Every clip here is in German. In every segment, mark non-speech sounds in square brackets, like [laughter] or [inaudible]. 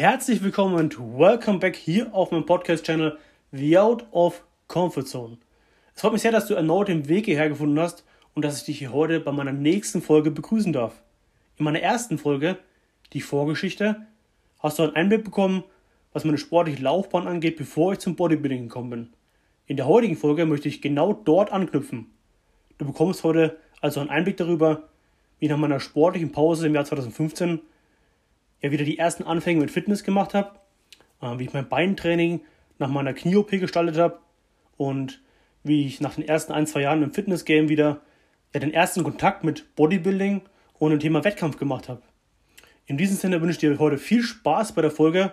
Herzlich willkommen und welcome back hier auf meinem Podcast-Channel The Out of Comfort Zone. Es freut mich sehr, dass du erneut den Weg hierher gefunden hast und dass ich dich hier heute bei meiner nächsten Folge begrüßen darf. In meiner ersten Folge, die Vorgeschichte, hast du einen Einblick bekommen, was meine sportliche Laufbahn angeht, bevor ich zum Bodybuilding gekommen bin. In der heutigen Folge möchte ich genau dort anknüpfen. Du bekommst heute also einen Einblick darüber, wie nach meiner sportlichen Pause im Jahr 2015 ja wieder die ersten Anfänge mit Fitness gemacht habe, äh, wie ich mein Beintraining nach meiner Knie-OP gestaltet habe und wie ich nach den ersten ein, zwei Jahren im Fitness-Game wieder ja, den ersten Kontakt mit Bodybuilding und dem Thema Wettkampf gemacht habe. In diesem Sinne wünsche ich dir heute viel Spaß bei der Folge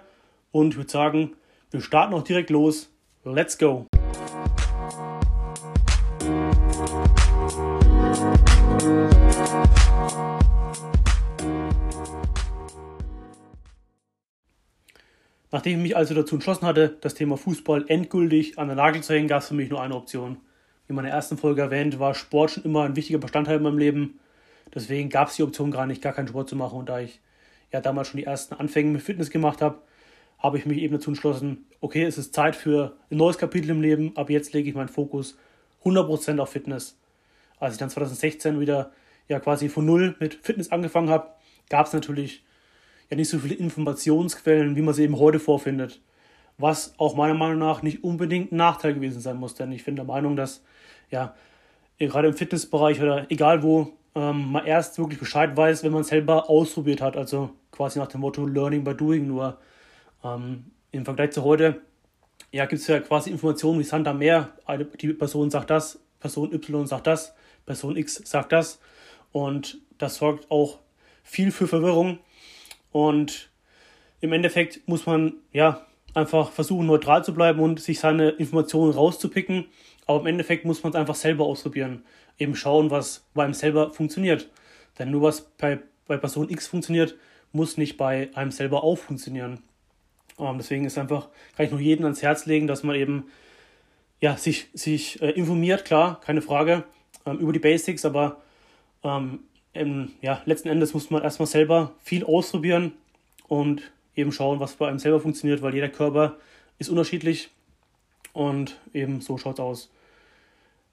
und ich würde sagen, wir starten auch direkt los. Let's go! Nachdem ich mich also dazu entschlossen hatte, das Thema Fußball endgültig an der Nagel zu hängen, gab es für mich nur eine Option. Wie in meiner ersten Folge erwähnt, war Sport schon immer ein wichtiger Bestandteil in meinem Leben. Deswegen gab es die Option gar nicht, gar keinen Sport zu machen. Und da ich ja damals schon die ersten Anfänge mit Fitness gemacht habe, habe ich mich eben dazu entschlossen, okay, es ist Zeit für ein neues Kapitel im Leben, aber jetzt lege ich meinen Fokus 100% auf Fitness. Als ich dann 2016 wieder ja quasi von Null mit Fitness angefangen habe, gab es natürlich ja nicht so viele Informationsquellen, wie man sie eben heute vorfindet. Was auch meiner Meinung nach nicht unbedingt ein Nachteil gewesen sein muss, denn ich bin der Meinung, dass ja gerade im Fitnessbereich oder egal wo ähm, man erst wirklich Bescheid weiß, wenn man es selber ausprobiert hat. Also quasi nach dem Motto Learning by Doing nur. Ähm, Im Vergleich zu heute ja, gibt es ja quasi Informationen wie Sand am Meer. Die Person sagt das, Person Y sagt das, Person X sagt das. Und das sorgt auch viel für Verwirrung. Und im Endeffekt muss man ja einfach versuchen, neutral zu bleiben und sich seine Informationen rauszupicken. Aber im Endeffekt muss man es einfach selber ausprobieren. Eben schauen, was bei einem selber funktioniert. Denn nur was bei, bei Person X funktioniert, muss nicht bei einem selber auch funktionieren. Ähm, deswegen ist einfach, kann ich nur jedem ans Herz legen, dass man eben ja, sich, sich äh, informiert, klar, keine Frage, ähm, über die Basics, aber ähm, ähm, ja, letzten Endes muss man erstmal selber viel ausprobieren und eben schauen, was bei einem selber funktioniert, weil jeder Körper ist unterschiedlich und eben so schaut es aus.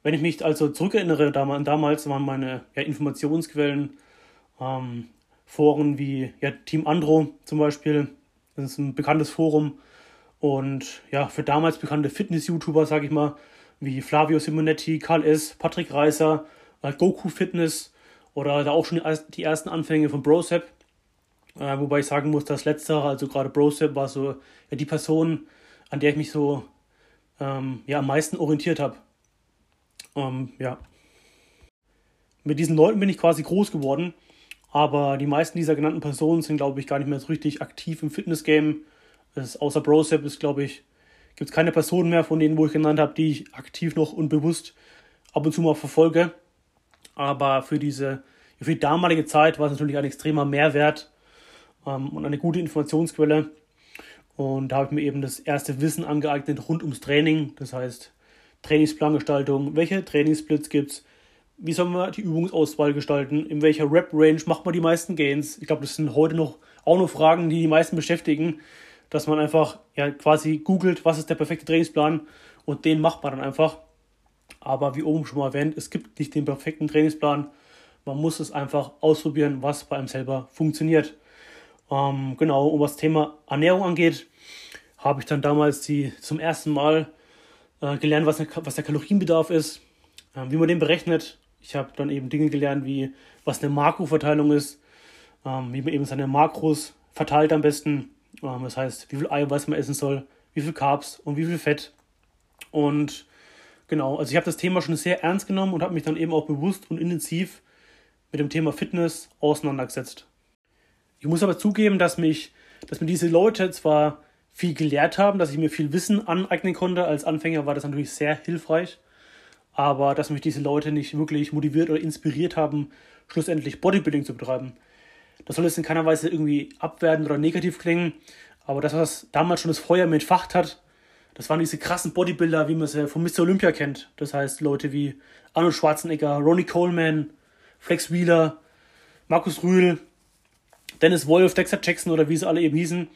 Wenn ich mich also zurückerinnere, damals waren meine ja, Informationsquellen ähm, Foren wie ja, Team Andro zum Beispiel, das ist ein bekanntes Forum und ja, für damals bekannte Fitness-YouTuber, sage ich mal, wie Flavio Simonetti, Karl S., Patrick Reiser, äh, Goku Fitness oder da auch schon die ersten Anfänge von Brosep. Äh, wobei ich sagen muss, das letztere, also gerade Brosep, war so ja, die Person, an der ich mich so ähm, ja, am meisten orientiert habe. Ähm, ja. Mit diesen Leuten bin ich quasi groß geworden, aber die meisten dieser genannten Personen sind, glaube ich, gar nicht mehr so richtig aktiv im Fitnessgame. Außer Brosep ist, glaube ich, gibt es keine Personen mehr von denen, wo ich genannt habe, die ich aktiv noch unbewusst ab und zu mal verfolge. Aber für diese, für die damalige Zeit war es natürlich ein extremer Mehrwert ähm, und eine gute Informationsquelle. Und da habe ich mir eben das erste Wissen angeeignet rund ums Training. Das heißt, Trainingsplangestaltung, welche Trainingssplits gibt es, wie soll man die Übungsauswahl gestalten, in welcher Rep-Range macht man die meisten Gains. Ich glaube, das sind heute noch auch noch Fragen, die die meisten beschäftigen, dass man einfach ja, quasi googelt, was ist der perfekte Trainingsplan und den macht man dann einfach. Aber wie oben schon mal erwähnt, es gibt nicht den perfekten Trainingsplan. Man muss es einfach ausprobieren, was bei einem selber funktioniert. Ähm, genau, und was das Thema Ernährung angeht, habe ich dann damals die zum ersten Mal äh, gelernt, was, was der Kalorienbedarf ist, äh, wie man den berechnet. Ich habe dann eben Dinge gelernt, wie was eine Makroverteilung ist, ähm, wie man eben seine Makros verteilt am besten. Ähm, das heißt, wie viel Eiweiß man essen soll, wie viel Carbs und wie viel Fett. Und Genau, also ich habe das Thema schon sehr ernst genommen und habe mich dann eben auch bewusst und intensiv mit dem Thema Fitness auseinandergesetzt. Ich muss aber zugeben, dass mich, dass mir diese Leute zwar viel gelehrt haben, dass ich mir viel Wissen aneignen konnte. Als Anfänger war das natürlich sehr hilfreich, aber dass mich diese Leute nicht wirklich motiviert oder inspiriert haben, schlussendlich Bodybuilding zu betreiben. Das soll jetzt in keiner Weise irgendwie abwertend oder negativ klingen, aber das, was damals schon das Feuer mit entfacht hat, das waren diese krassen Bodybuilder, wie man sie von Mr. Olympia kennt. Das heißt, Leute wie Arnold Schwarzenegger, Ronnie Coleman, Flex Wheeler, Markus Rühl, Dennis Wolf, Dexter Jackson oder wie sie alle eben hießen.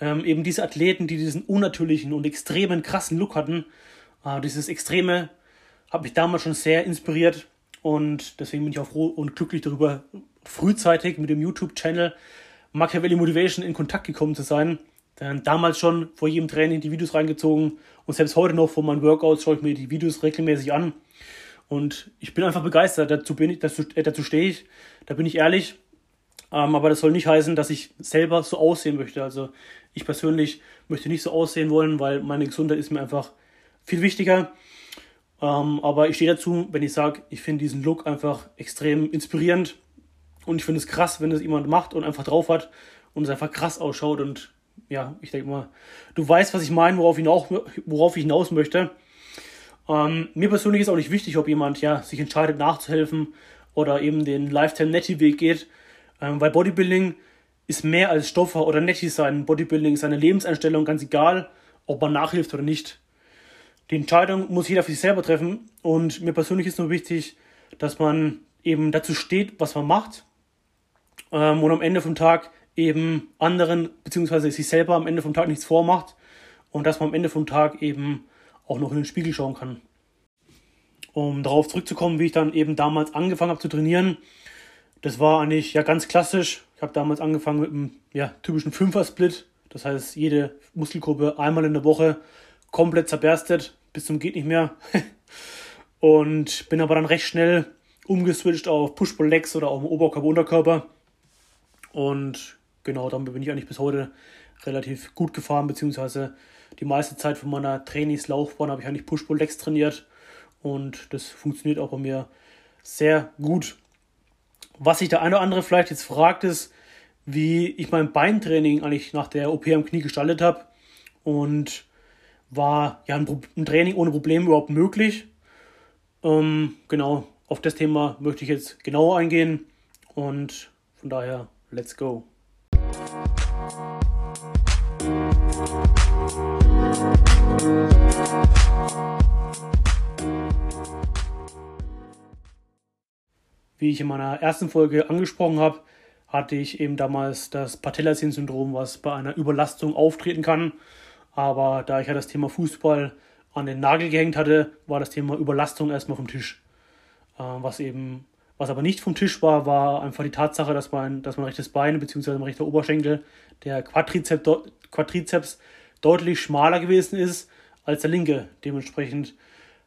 ähm, eben diese Athleten, die diesen unnatürlichen und extremen, krassen Look hatten, äh, dieses Extreme hat mich damals schon sehr inspiriert und deswegen bin ich auch froh und glücklich darüber, frühzeitig mit dem YouTube-Channel Machiavelli Motivation in Kontakt gekommen zu sein. Dann damals schon vor jedem Training die Videos reingezogen und selbst heute noch vor meinen Workouts schaue ich mir die Videos regelmäßig an. Und ich bin einfach begeistert, dazu, bin ich, dazu, äh, dazu stehe ich, da bin ich ehrlich. Ähm, aber das soll nicht heißen, dass ich selber so aussehen möchte. Also ich persönlich möchte nicht so aussehen wollen, weil meine Gesundheit ist mir einfach viel wichtiger. Ähm, aber ich stehe dazu, wenn ich sage, ich finde diesen Look einfach extrem inspirierend. Und ich finde es krass, wenn das jemand macht und einfach drauf hat und es einfach krass ausschaut. Und ja, ich denke mal, du weißt, was ich meine, worauf ich, auch, worauf ich hinaus möchte. Ähm, mir persönlich ist auch nicht wichtig, ob jemand ja, sich entscheidet nachzuhelfen oder eben den Lifetime-Netty-Weg geht. Ähm, weil Bodybuilding ist mehr als Stoffer oder Netty sein. Bodybuilding ist eine Lebenseinstellung, ganz egal, ob man nachhilft oder nicht. Die Entscheidung muss jeder für sich selber treffen. Und mir persönlich ist nur wichtig, dass man eben dazu steht, was man macht ähm, und am Ende vom Tag eben anderen beziehungsweise sich selber am Ende vom Tag nichts vormacht und dass man am Ende vom Tag eben auch noch in den Spiegel schauen kann. Um darauf zurückzukommen, wie ich dann eben damals angefangen habe zu trainieren, das war eigentlich ja ganz klassisch. Ich habe damals angefangen mit einem ja, typischen Fünfer-Split. Das heißt, jede Muskelgruppe einmal in der Woche komplett zerberstet, bis zum geht nicht mehr. [laughs] und bin aber dann recht schnell umgeswitcht auf Push-Pull-Legs oder auf Oberkörper-Unterkörper. Und genau, damit bin ich eigentlich bis heute relativ gut gefahren, beziehungsweise die meiste Zeit von meiner Trainingslaufbahn habe ich eigentlich Push-Pull-Legs trainiert und das funktioniert auch bei mir sehr gut. Was sich der eine oder andere vielleicht jetzt fragt, ist, wie ich mein Beintraining eigentlich nach der OP am Knie gestaltet habe und war ja ein, ein Training ohne Probleme überhaupt möglich. Ähm, genau, auf das Thema möchte ich jetzt genauer eingehen und von daher Let's go. Wie ich in meiner ersten Folge angesprochen habe, hatte ich eben damals das Patellasehnensyndrom, was bei einer Überlastung auftreten kann. Aber da ich ja das Thema Fußball an den Nagel gehängt hatte, war das Thema Überlastung erstmal vom Tisch. Äh, was eben was aber nicht vom Tisch war, war einfach die Tatsache, dass mein, dass mein rechtes Bein bzw. mein rechter Oberschenkel, der Quadrizeps, Quadrizeps deutlich schmaler gewesen ist als der linke. Dementsprechend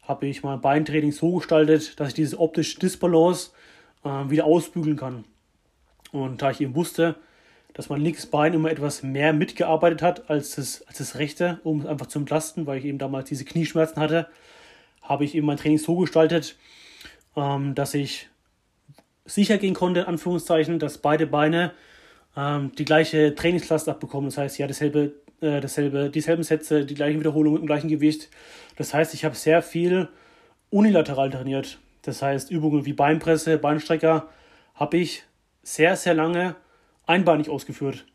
habe ich mein Beintraining so gestaltet, dass ich diese optische Disbalance äh, wieder ausbügeln kann. Und da ich eben wusste, dass mein linkes Bein immer etwas mehr mitgearbeitet hat als das, als das rechte, um es einfach zu entlasten, weil ich eben damals diese Knieschmerzen hatte, habe ich eben mein Training so gestaltet, ähm, dass ich sicher gehen konnte, Anführungszeichen, dass beide Beine ähm, die gleiche Trainingslast abbekommen. Das heißt, ja, dasselbe, äh, dasselbe, dieselben Sätze, die gleichen Wiederholungen mit dem gleichen Gewicht. Das heißt, ich habe sehr viel unilateral trainiert. Das heißt, Übungen wie Beinpresse, Beinstrecker habe ich sehr, sehr lange einbeinig ausgeführt.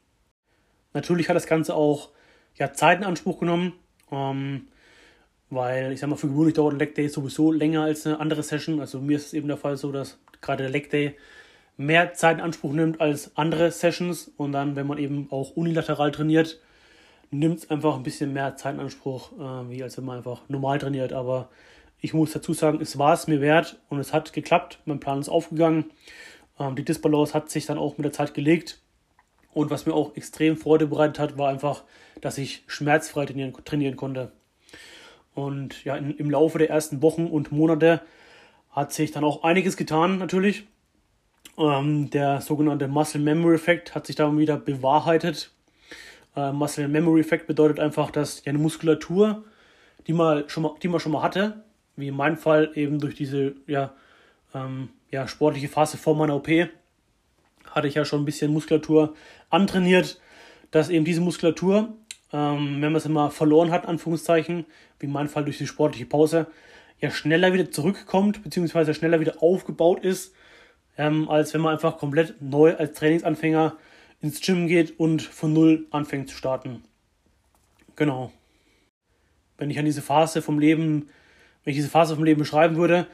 Natürlich hat das Ganze auch ja, Zeit in Anspruch genommen, ähm, weil ich sag mal, für gewöhnlich dauert ein Leg Day sowieso länger als eine andere Session. Also mir ist es eben der Fall so, dass gerade der Leg Day mehr Zeit in Anspruch nimmt als andere Sessions und dann, wenn man eben auch unilateral trainiert, nimmt es einfach ein bisschen mehr Zeit in Anspruch, äh, wie als wenn man einfach normal trainiert. Aber ich muss dazu sagen, es war es mir wert und es hat geklappt. Mein Plan ist aufgegangen. Ähm, die Disbalance hat sich dann auch mit der Zeit gelegt. Und was mir auch extrem Freude bereitet hat, war einfach, dass ich schmerzfrei trainieren, trainieren konnte. Und ja, in, im Laufe der ersten Wochen und Monate hat sich dann auch einiges getan, natürlich. Ähm, der sogenannte Muscle Memory Effekt hat sich dann wieder bewahrheitet. Äh, Muscle Memory Effekt bedeutet einfach, dass eine Muskulatur, die man schon mal, die man schon mal hatte, wie in meinem Fall eben durch diese ja, ähm, ja, sportliche Phase vor meiner OP, hatte ich ja schon ein bisschen Muskulatur antrainiert, dass eben diese Muskulatur, ähm, wenn man es immer verloren hat, Anführungszeichen, wie in meinem Fall durch die sportliche Pause, ja schneller wieder zurückkommt, beziehungsweise schneller wieder aufgebaut ist, ähm, als wenn man einfach komplett neu als Trainingsanfänger ins Gym geht und von null anfängt zu starten. Genau. Wenn ich an diese Phase vom Leben, wenn ich diese Phase vom Leben beschreiben würde,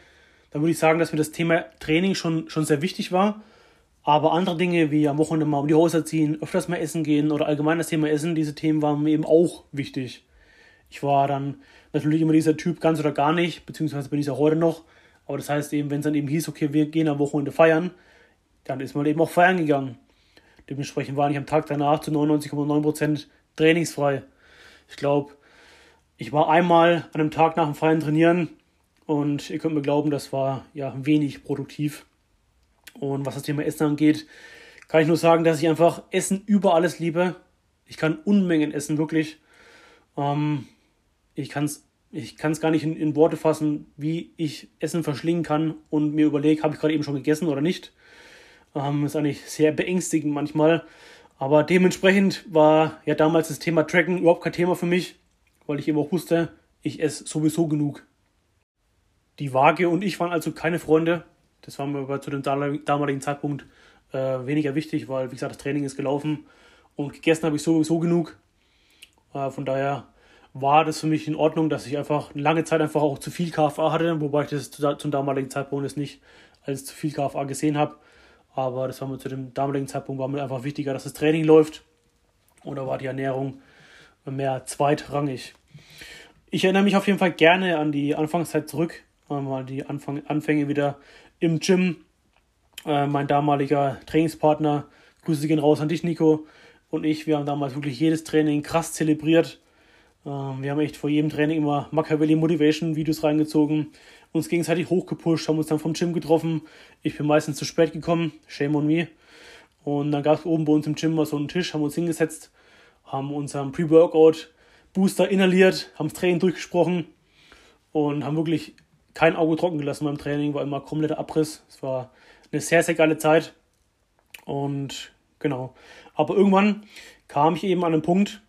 dann würde ich sagen, dass mir das Thema Training schon, schon sehr wichtig war. Aber andere Dinge wie am Wochenende mal um die Häuser ziehen, öfters mal essen gehen oder allgemein das Thema Essen, diese Themen waren mir eben auch wichtig. Ich war dann natürlich immer dieser Typ ganz oder gar nicht, beziehungsweise bin ich auch heute noch. Aber das heißt eben, wenn es dann eben hieß, okay, wir gehen am Wochenende feiern, dann ist man eben auch feiern gegangen. Dementsprechend war ich am Tag danach zu 99,9% trainingsfrei. Ich glaube, ich war einmal an einem Tag nach dem Feiern trainieren und ihr könnt mir glauben, das war ja wenig produktiv. Und was das Thema Essen angeht, kann ich nur sagen, dass ich einfach Essen über alles liebe. Ich kann Unmengen essen, wirklich. Ähm, ich kann es ich kann's gar nicht in, in, Worte fassen, wie ich Essen verschlingen kann und mir überlege, habe ich gerade eben schon gegessen oder nicht. Ähm, ist eigentlich sehr beängstigend manchmal. Aber dementsprechend war ja damals das Thema Tracken überhaupt kein Thema für mich, weil ich eben auch wusste, ich esse sowieso genug. Die Waage und ich waren also keine Freunde. Das war mir aber zu dem damaligen Zeitpunkt äh, weniger wichtig, weil, wie gesagt, das Training ist gelaufen und gegessen habe ich sowieso genug. Äh, von daher war das für mich in Ordnung, dass ich einfach lange Zeit einfach auch zu viel KFA hatte, wobei ich das zum damaligen Zeitpunkt jetzt nicht als zu viel KFA gesehen habe. Aber das war mir zu dem damaligen Zeitpunkt war mir einfach wichtiger, dass das Training läuft. Und da war die Ernährung mehr zweitrangig. Ich erinnere mich auf jeden Fall gerne an die Anfangszeit zurück, mal die Anfang, Anfänge wieder im Gym. Äh, mein damaliger Trainingspartner, Grüße gehen raus an dich, Nico, und ich, wir haben damals wirklich jedes Training krass zelebriert. Äh, wir haben echt vor jedem Training immer Machiavelli Motivation Videos reingezogen, uns gegenseitig hochgepusht, haben uns dann vom Gym getroffen. Ich bin meistens zu spät gekommen, shame on me. Und dann gab es oben bei uns im Gym mal so einen Tisch, haben uns hingesetzt, haben unseren Pre-Workout Booster inhaliert, haben das Training durchgesprochen und haben wirklich kein Auge trocken gelassen beim Training, war immer kompletter Abriss. Es war eine sehr, sehr geile Zeit. Und genau. Aber irgendwann kam ich eben an einen Punkt,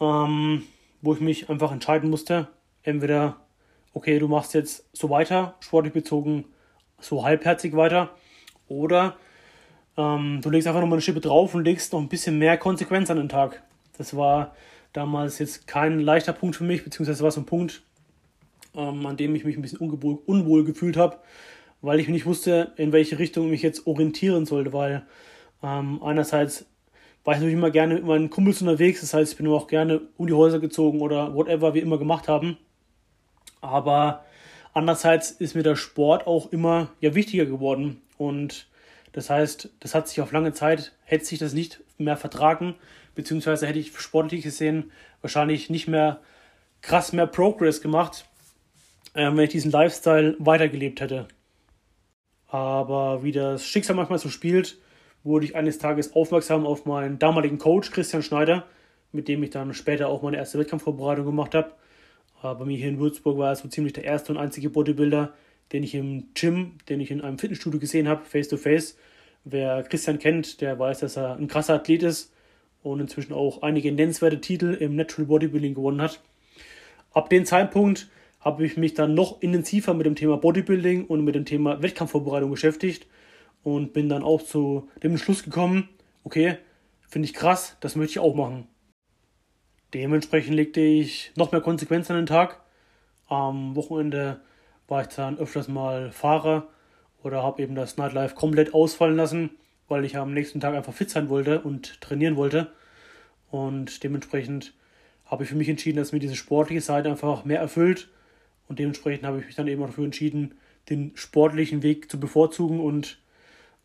ähm, wo ich mich einfach entscheiden musste. Entweder, okay, du machst jetzt so weiter, sportlich bezogen, so halbherzig weiter, oder ähm, du legst einfach nochmal eine Schippe drauf und legst noch ein bisschen mehr Konsequenz an den Tag. Das war damals jetzt kein leichter Punkt für mich, beziehungsweise war es ein Punkt, ähm, an dem ich mich ein bisschen unwohl, unwohl gefühlt habe, weil ich nicht wusste, in welche Richtung ich mich jetzt orientieren sollte, weil ähm, einerseits war ich natürlich immer gerne mit meinen Kumpels unterwegs, das heißt, ich bin auch gerne um die Häuser gezogen oder whatever wir immer gemacht haben. Aber andererseits ist mir der Sport auch immer ja wichtiger geworden und das heißt, das hat sich auf lange Zeit, hätte sich das nicht mehr vertragen, beziehungsweise hätte ich sportlich gesehen wahrscheinlich nicht mehr krass mehr Progress gemacht, äh, wenn ich diesen Lifestyle weitergelebt hätte. Aber wie das Schicksal manchmal so spielt, wurde ich eines Tages aufmerksam auf meinen damaligen Coach Christian Schneider, mit dem ich dann später auch meine erste Wettkampfvorbereitung gemacht habe. Äh, bei mir hier in Würzburg war er so ziemlich der erste und einzige Bodybuilder, den ich im Gym, den ich in einem Fitnessstudio gesehen habe, face to face. Wer Christian kennt, der weiß, dass er ein krasser Athlet ist und inzwischen auch einige nennenswerte Titel im Natural Bodybuilding gewonnen hat. Ab dem Zeitpunkt habe ich mich dann noch intensiver mit dem Thema Bodybuilding und mit dem Thema Wettkampfvorbereitung beschäftigt und bin dann auch zu dem Schluss gekommen, okay, finde ich krass, das möchte ich auch machen. Dementsprechend legte ich noch mehr Konsequenzen an den Tag. Am Wochenende war ich dann öfters mal Fahrer oder habe eben das Nightlife komplett ausfallen lassen, weil ich am nächsten Tag einfach fit sein wollte und trainieren wollte. Und dementsprechend habe ich für mich entschieden, dass mir diese sportliche Seite einfach mehr erfüllt und dementsprechend habe ich mich dann eben dafür entschieden, den sportlichen Weg zu bevorzugen und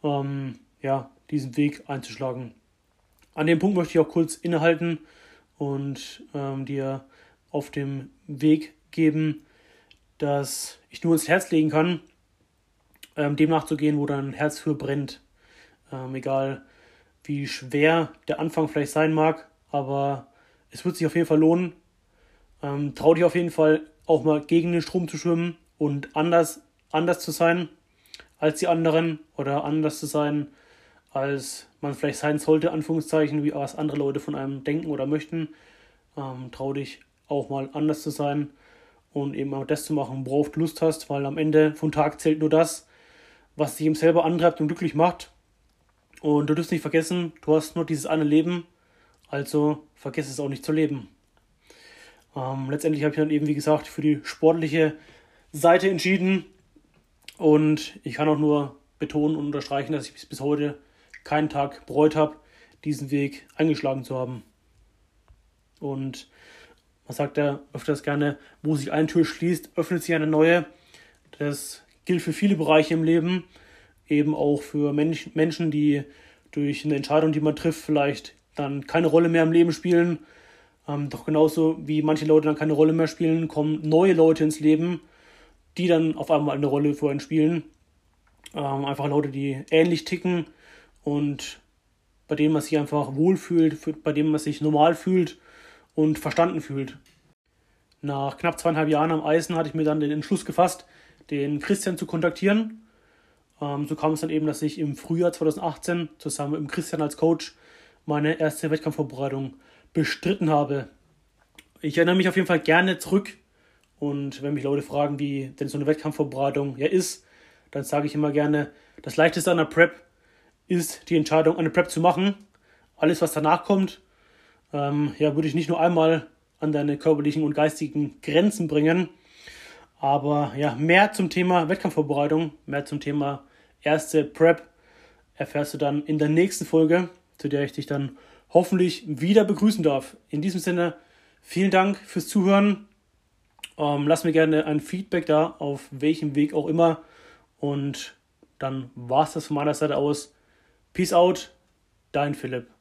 ähm, ja, diesen Weg einzuschlagen. An dem Punkt möchte ich auch kurz innehalten und ähm, dir auf dem Weg geben, dass ich nur ins Herz legen kann, ähm, dem nachzugehen, wo dein Herz für brennt. Ähm, egal wie schwer der Anfang vielleicht sein mag, aber es wird sich auf jeden Fall lohnen. Ähm, trau dich auf jeden Fall auch mal gegen den Strom zu schwimmen und anders, anders zu sein als die anderen oder anders zu sein, als man vielleicht sein sollte, Anführungszeichen, wie was andere Leute von einem denken oder möchten. Ähm, trau dich auch mal anders zu sein und eben auch das zu machen, worauf du Lust hast, weil am Ende vom Tag zählt nur das, was dich eben selber antreibt und glücklich macht. Und du darfst nicht vergessen, du hast nur dieses eine Leben, also vergiss es auch nicht zu leben. Ähm, letztendlich habe ich dann eben, wie gesagt, für die sportliche Seite entschieden. Und ich kann auch nur betonen und unterstreichen, dass ich bis heute keinen Tag bereut habe, diesen Weg eingeschlagen zu haben. Und man sagt ja öfters gerne, wo sich eine Tür schließt, öffnet sich eine neue. Das gilt für viele Bereiche im Leben, eben auch für Mensch, Menschen, die durch eine Entscheidung, die man trifft, vielleicht dann keine Rolle mehr im Leben spielen. Ähm, doch genauso wie manche Leute dann keine Rolle mehr spielen, kommen neue Leute ins Leben, die dann auf einmal eine Rolle für einen spielen. Ähm, einfach Leute, die ähnlich ticken und bei denen man sich einfach wohlfühlt, bei denen man sich normal fühlt und verstanden fühlt. Nach knapp zweieinhalb Jahren am Eisen hatte ich mir dann den Entschluss gefasst, den Christian zu kontaktieren. Ähm, so kam es dann eben, dass ich im Frühjahr 2018 zusammen mit dem Christian als Coach meine erste Wettkampfvorbereitung bestritten habe. Ich erinnere mich auf jeden Fall gerne zurück und wenn mich Leute fragen, wie denn so eine Wettkampfvorbereitung ja ist, dann sage ich immer gerne, das Leichteste an der Prep ist die Entscheidung, eine Prep zu machen. Alles, was danach kommt, ähm, ja, würde ich nicht nur einmal an deine körperlichen und geistigen Grenzen bringen, aber ja, mehr zum Thema Wettkampfvorbereitung, mehr zum Thema erste Prep erfährst du dann in der nächsten Folge, zu der ich dich dann hoffentlich wieder begrüßen darf. In diesem Sinne, vielen Dank fürs Zuhören. Ähm, lass mir gerne ein Feedback da, auf welchem Weg auch immer. Und dann war es das von meiner Seite aus. Peace out, dein Philipp.